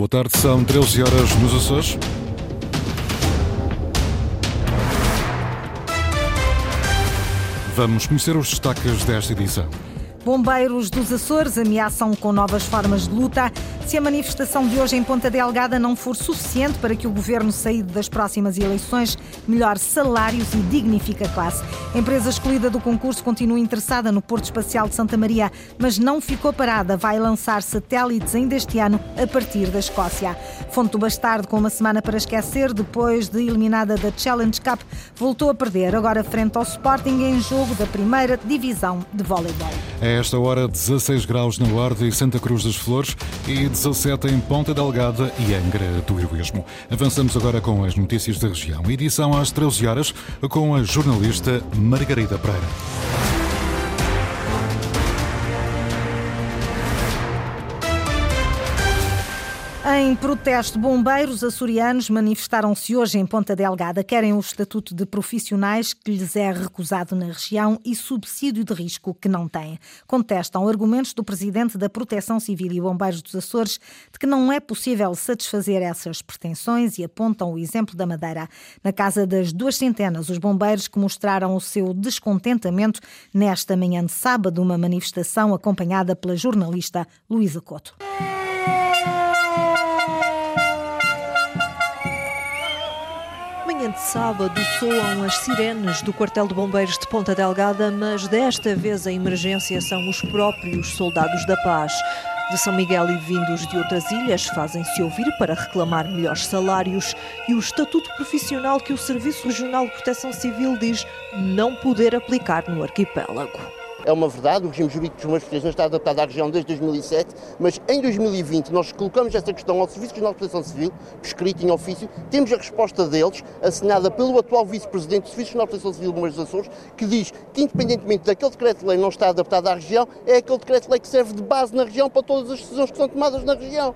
Boa tarde, são 13 horas nos Açores. Vamos conhecer os destaques desta edição. Bombeiros dos Açores ameaçam com novas formas de luta. Se a manifestação de hoje em Ponta Delgada não for suficiente para que o governo saído das próximas eleições melhore salários e dignifique a classe. A empresa escolhida do concurso continua interessada no Porto Espacial de Santa Maria, mas não ficou parada. Vai lançar satélites ainda este ano a partir da Escócia. Fonte do Bastardo, com uma semana para esquecer, depois de eliminada da Challenge Cup, voltou a perder, agora frente ao Sporting em jogo da primeira divisão de voleibol. A esta hora, 16 graus na Guarda e Santa Cruz das Flores e 17 em Ponta Delgada e Angra do Heroísmo. Avançamos agora com as notícias da região. Edição às 13 horas com a jornalista Margarida Pereira. Em protesto, bombeiros açorianos manifestaram-se hoje em Ponta Delgada. Querem o estatuto de profissionais que lhes é recusado na região e subsídio de risco que não têm. Contestam argumentos do presidente da Proteção Civil e Bombeiros dos Açores de que não é possível satisfazer essas pretensões e apontam o exemplo da Madeira. Na casa das duas centenas, os bombeiros que mostraram o seu descontentamento nesta manhã de sábado, uma manifestação acompanhada pela jornalista Luísa Couto. De sábado soam as sirenes do quartel de bombeiros de Ponta Delgada, mas desta vez a emergência são os próprios soldados da paz. De São Miguel e vindos de outras ilhas fazem-se ouvir para reclamar melhores salários e o estatuto profissional que o Serviço Regional de Proteção Civil diz não poder aplicar no arquipélago. É uma verdade, o regime jurídico dos de proteção está adaptado à região desde 2007, mas em 2020 nós colocamos essa questão ao Serviço Regional de Proteção Civil, escrito em ofício, temos a resposta deles, assinada pelo atual Vice-Presidente do Serviço Regional de Proteção Civil do Meios dos Açores, que diz que independentemente daquele decreto-lei não estar adaptado à região, é aquele decreto-lei que serve de base na região para todas as decisões que são tomadas na região.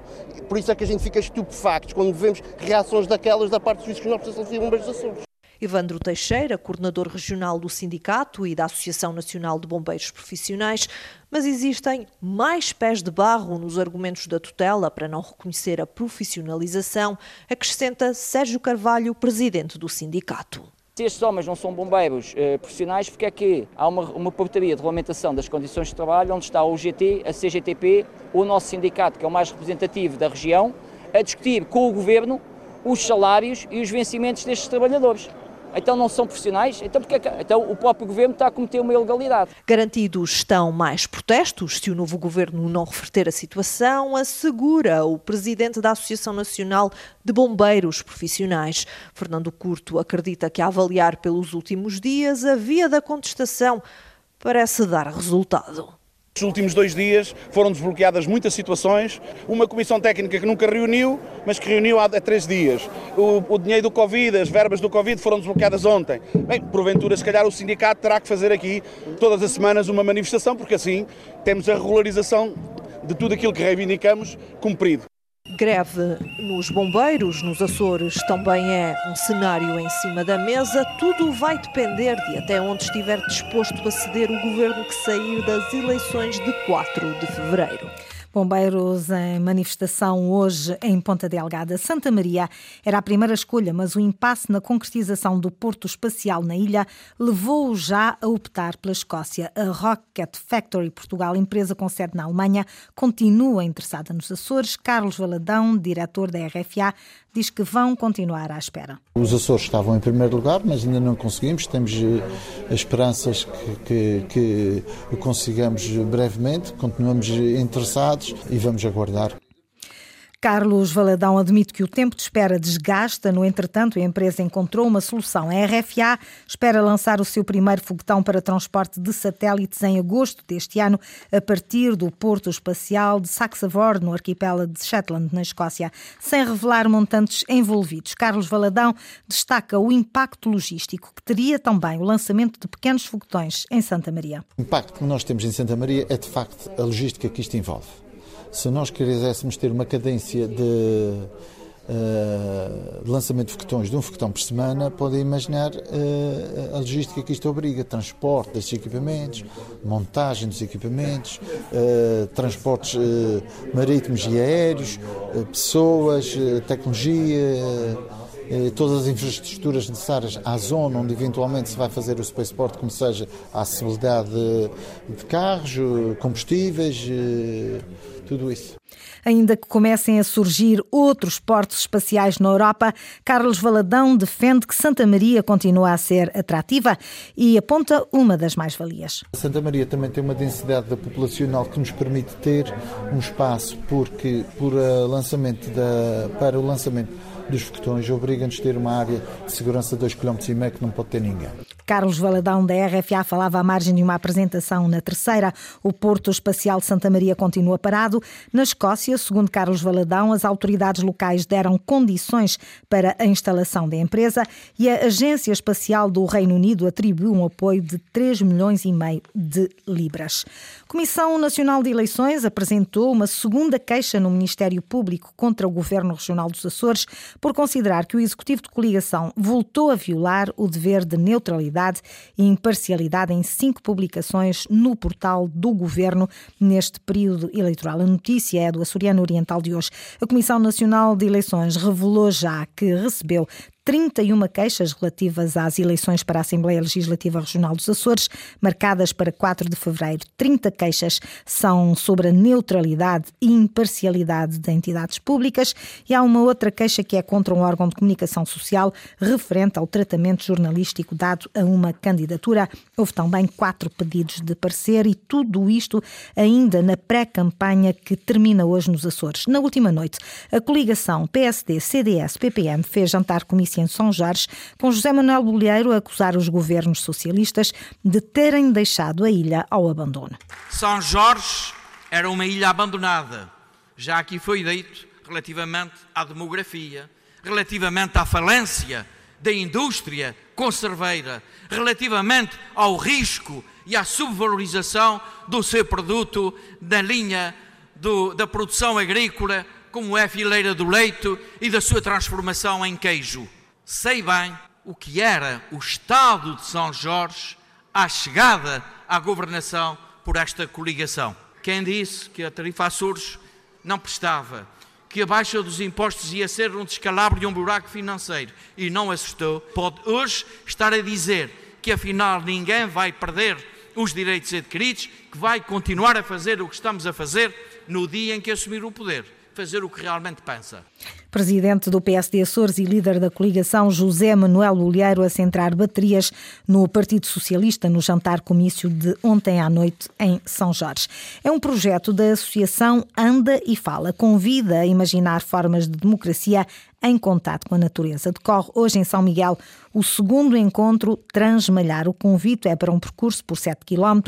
Por isso é que a gente fica estupefactos quando vemos reações daquelas da parte do Serviço Regional de Proteção Civil do Meios dos Açores. Evandro Teixeira, coordenador regional do sindicato e da Associação Nacional de Bombeiros Profissionais, mas existem mais pés de barro nos argumentos da tutela para não reconhecer a profissionalização, acrescenta Sérgio Carvalho, presidente do sindicato. Se estes homens não são bombeiros eh, profissionais, porque é que há uma, uma portaria de regulamentação das condições de trabalho onde está o GT, a CGTP, o nosso sindicato, que é o mais representativo da região, a discutir com o governo os salários e os vencimentos destes trabalhadores então não são profissionais, então, porque então o próprio governo está a cometer uma ilegalidade. Garantidos estão mais protestos se o novo governo não reverter a situação, assegura o presidente da Associação Nacional de Bombeiros Profissionais. Fernando Curto acredita que, a avaliar pelos últimos dias, a via da contestação parece dar resultado. Nos últimos dois dias foram desbloqueadas muitas situações. Uma comissão técnica que nunca reuniu, mas que reuniu há, três dias. O, o, dinheiro do Covid, as verbas do Covid foram desbloqueadas ontem. Bem, porventura, se calhar o sindicato terá que fazer aqui todas as semanas uma manifestação, porque assim temos a regularização de tudo aquilo que reivindicamos cumprido. Greve nos bombeiros, nos Açores, também é um cenário em cima da mesa. Tudo vai depender de até onde estiver disposto a ceder o governo que sair das eleições de 4 de fevereiro. Bombeiros em manifestação hoje em Ponta Delgada. Santa Maria era a primeira escolha, mas o impasse na concretização do porto espacial na ilha levou-o já a optar pela Escócia. A Rocket Factory Portugal, empresa com sede na Alemanha, continua interessada nos Açores. Carlos Valadão, diretor da RFA, diz que vão continuar à espera. Os Açores estavam em primeiro lugar, mas ainda não conseguimos. Temos eh, esperanças que, que, que consigamos brevemente. Continuamos interessados e vamos aguardar. Carlos Valadão admite que o tempo de espera desgasta, no entretanto, a empresa encontrou uma solução. A RFA espera lançar o seu primeiro foguetão para transporte de satélites em agosto deste ano, a partir do Porto Espacial de Saxavord, no arquipélago de Shetland, na Escócia, sem revelar montantes envolvidos. Carlos Valadão destaca o impacto logístico que teria também o lançamento de pequenos foguetões em Santa Maria. O impacto que nós temos em Santa Maria é, de facto, a logística que isto envolve se nós quiséssemos ter uma cadência de, uh, lançamento de foguetões de um foguetão por semana, podem imaginar uh, a logística que isto obriga: transporte desses equipamentos, montagem dos equipamentos, uh, transportes marítimos e aéreos, pessoas, tecnologia. Todas as infraestruturas necessárias à zona onde eventualmente se vai fazer o spaceport, como seja a acessibilidade de, de carros, combustíveis, tudo isso. Ainda que comecem a surgir outros portos espaciais na Europa, Carlos Valadão defende que Santa Maria continua a ser atrativa e aponta uma das mais-valias. Santa Maria também tem uma densidade populacional que nos permite ter um espaço porque por uh, lançamento da, para o lançamento dos foguetões obriga-nos a ter uma área de segurança de 2,5 km que não pode ter ninguém. Carlos Valadão, da RFA, falava à margem de uma apresentação na terceira. O Porto Espacial de Santa Maria continua parado. Na Escócia, segundo Carlos Valadão, as autoridades locais deram condições para a instalação da empresa e a Agência Espacial do Reino Unido atribuiu um apoio de 3 milhões e meio de libras. A Comissão Nacional de Eleições apresentou uma segunda queixa no Ministério Público contra o Governo Regional dos Açores por considerar que o Executivo de Coligação voltou a violar o dever de neutralidade e imparcialidade em cinco publicações no portal do Governo neste período eleitoral. A notícia é do Açoriano Oriental de hoje. A Comissão Nacional de Eleições revelou já que recebeu 31 queixas relativas às eleições para a Assembleia Legislativa Regional dos Açores, marcadas para 4 de fevereiro. 30 queixas são sobre a neutralidade e imparcialidade de entidades públicas e há uma outra queixa que é contra um órgão de comunicação social referente ao tratamento jornalístico dado a uma candidatura. Houve também quatro pedidos de parecer e tudo isto ainda na pré-campanha que termina hoje nos Açores. Na última noite, a coligação PSD-CDS-PPM fez jantar comissão em São Jorge, com José Manuel Bolheiro a acusar os governos socialistas de terem deixado a ilha ao abandono. São Jorge era uma ilha abandonada. Já aqui foi dito relativamente à demografia, relativamente à falência da indústria conserveira, relativamente ao risco e à subvalorização do seu produto na linha do, da produção agrícola, como é a fileira do leito e da sua transformação em queijo sei bem o que era o Estado de São Jorge à chegada à governação por esta coligação. Quem disse que a tarifa Açores não prestava, que a baixa dos impostos ia ser um descalabro e um buraco financeiro e não assustou, pode hoje estar a dizer que afinal ninguém vai perder os direitos adquiridos, que vai continuar a fazer o que estamos a fazer no dia em que assumir o poder, fazer o que realmente pensa. Presidente do PSD Açores e líder da coligação, José Manuel Bolheiro, a centrar baterias no Partido Socialista no jantar comício de ontem à noite em São Jorge. É um projeto da Associação Anda e Fala. Convida a imaginar formas de democracia em contato com a natureza. Decorre hoje em São Miguel o segundo encontro Transmalhar. O convite é para um percurso por 7 km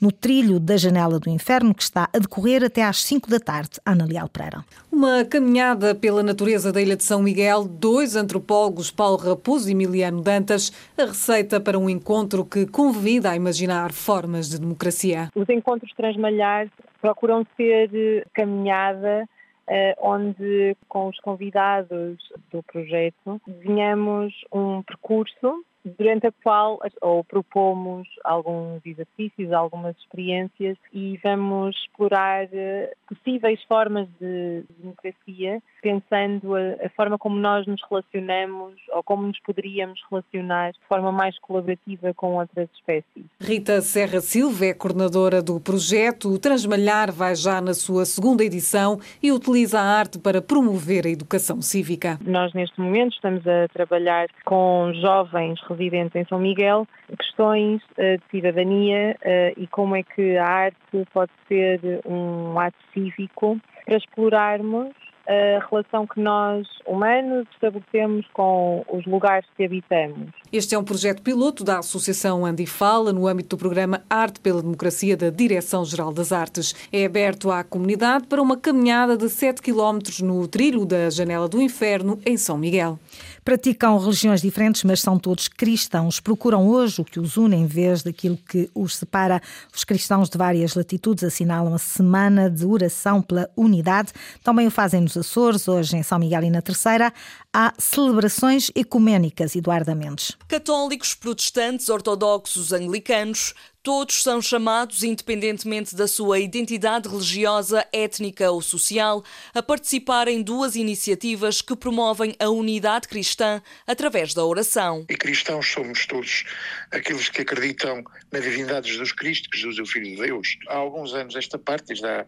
no trilho da Janela do Inferno, que está a decorrer até às 5 da tarde. Ana Leal Pereira. Uma caminhada pela natureza da Ilha de São Miguel, dois antropólogos, Paulo Raposo e Emiliano Dantas, a receita para um encontro que convida a imaginar formas de democracia. Os encontros Transmalhar procuram ser caminhada eh, onde com os convidados do projeto desenhamos um percurso durante a qual ou propomos alguns exercícios, algumas experiências e vamos explorar eh, possíveis formas de democracia, pensando a, a, forma como nós nos relacionamos ou como nos poderíamos relacionar de forma mais colaborativa com outras espécies. Rita Serra Silva é coordenadora do projeto. O Transmalhar vai já na sua segunda edição e utiliza a arte para promover a educação cívica. Nós, neste momento, estamos a trabalhar com jovens residentes em São Miguel, questões uh, de cidadania uh, e como é que a arte pode ser um ato cívico para explorarmos a relação que nós, humanos, estabelecemos com os lugares que habitamos. Este é um projeto piloto da Associação Andifala no âmbito do programa Arte pela Democracia da Direção-Geral das Artes. É aberto à comunidade para uma caminhada de 7 km no trilho da Janela do Inferno, em São Miguel. Praticam religiões diferentes, mas são todos cristãos. Procuram hoje o que os une em vez daquilo que os separa. Os cristãos de várias latitudes assinalam a Semana de Oração pela Unidade. Também o fazem nos Açores, hoje em São Miguel e na Terceira, há celebrações ecuménicas, Eduardo Mendes. Católicos, protestantes, ortodoxos, anglicanos, Todos são chamados, independentemente da sua identidade religiosa, étnica ou social, a participar em duas iniciativas que promovem a unidade cristã através da oração. E cristãos somos todos aqueles que acreditam na divindade de Jesus Cristo, que Jesus é o Filho de Deus. Há alguns anos esta parte, desde há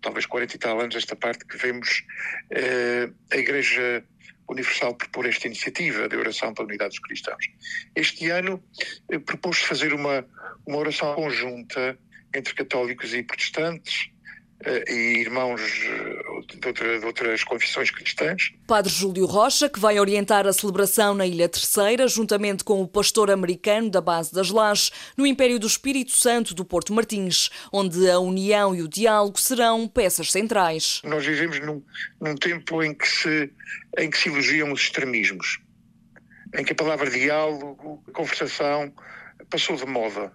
talvez 40 e tal anos esta parte, que vemos eh, a Igreja Universal propor esta iniciativa de oração para a unidade dos cristãos. Este ano eh, propôs fazer uma, uma oração conjunta entre católicos e protestantes, eh, e irmãos de, outra, de, outras confissões cristãs. Padre Júlio Rocha, que vai orientar a celebração na Ilha Terceira, juntamente com o pastor americano da base das Lajes, no Império do Espírito Santo do Porto Martins, onde a união e o diálogo serão peças centrais. Nós vivemos num, num tempo em que, se, em que se elogiam os extremismos, em que a palavra diálogo, conversação, passou de moda.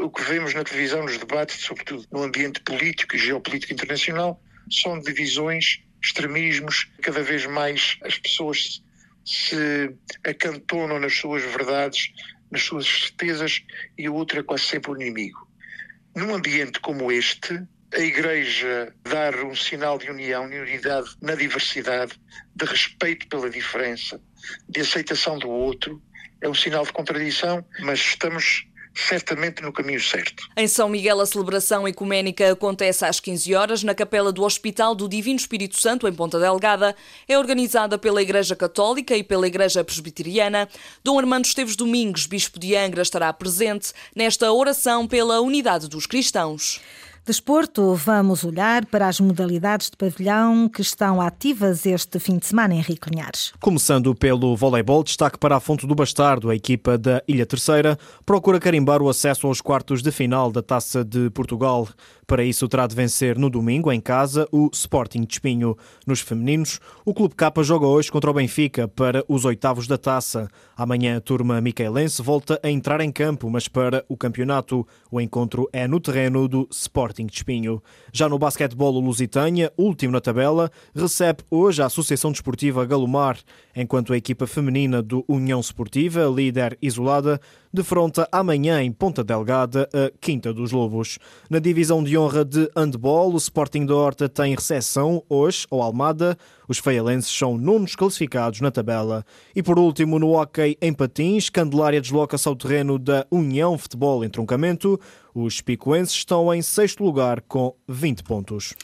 O que vemos na televisão, nos debates, sobretudo no ambiente político e geopolítico internacional, são divisões, extremismos, cada vez mais as pessoas se acantonam nas suas verdades, nas suas certezas e o outro é quase sempre o inimigo. Num ambiente como este, a Igreja dar um sinal de união, de unidade na diversidade, de respeito pela diferença, de aceitação do outro, é um sinal de contradição, mas estamos certamente no caminho certo. Em São Miguel, a celebração ecuménica acontece às 15 horas na capela do Hospital do Divino Espírito Santo, em Ponta Delgada. É organizada pela Igreja Católica e pela Igreja Presbiteriana. Dom Armando Esteves Domingos, Bispo de Angra, estará presente nesta oração pela unidade dos cristãos. Desporto, vamos olhar para as modalidades de pavilhão que estão ativas este fim de semana, Henrique Linhares. Começando pelo voleibol, destaque para a Fonte do Bastardo. A equipa da Ilha Terceira procura carimbar o acesso aos quartos de final da Taça de Portugal. Para isso, terá de vencer no domingo, em casa, o Sporting de Espinho. Nos femininos, o Clube K joga hoje contra o Benfica para os oitavos da taça. Amanhã, a turma micaelense volta a entrar em campo, mas para o campeonato. O encontro é no terreno do Sporting de Espinho. Já no basquetebol, o Lusitânia, último na tabela, recebe hoje a Associação Desportiva Galomar, enquanto a equipa feminina do União Esportiva, líder isolada, defronta amanhã em Ponta Delgada a Quinta dos Lobos. Na divisão de honra de handball, o Sporting da Horta tem recepção hoje ao Almada. Os feialenses são nonos classificados na tabela. E por último, no hockey em patins, Candelária desloca-se ao terreno da União Futebol em Troncamento. Os picoenses estão em sexto lugar com 20 pontos.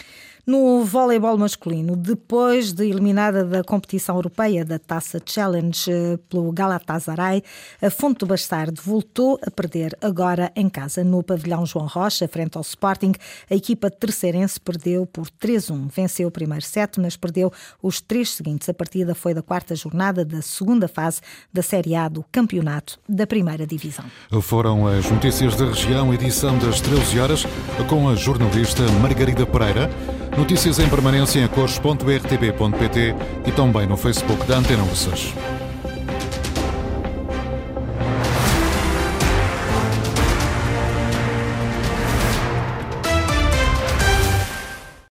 No voleibol masculino, depois de eliminada da competição europeia da Taça Challenge eh, pelo Galatasaray, a Fonte do Bastardo voltou a perder agora em casa no pavilhão João Rocha, frente ao Sporting. A equipa terceirense perdeu por 3-1. Venceu o primeiro set, mas perdeu os três seguintes. A partida foi da quarta jornada da segunda fase da Série A do Campeonato da Primeira Divisão. Foram as notícias da região, edição das 13 horas, com a jornalista Margarida Pereira. Notícias em permanência em cores.rtp.pt e também no Facebook da Antena Ursas.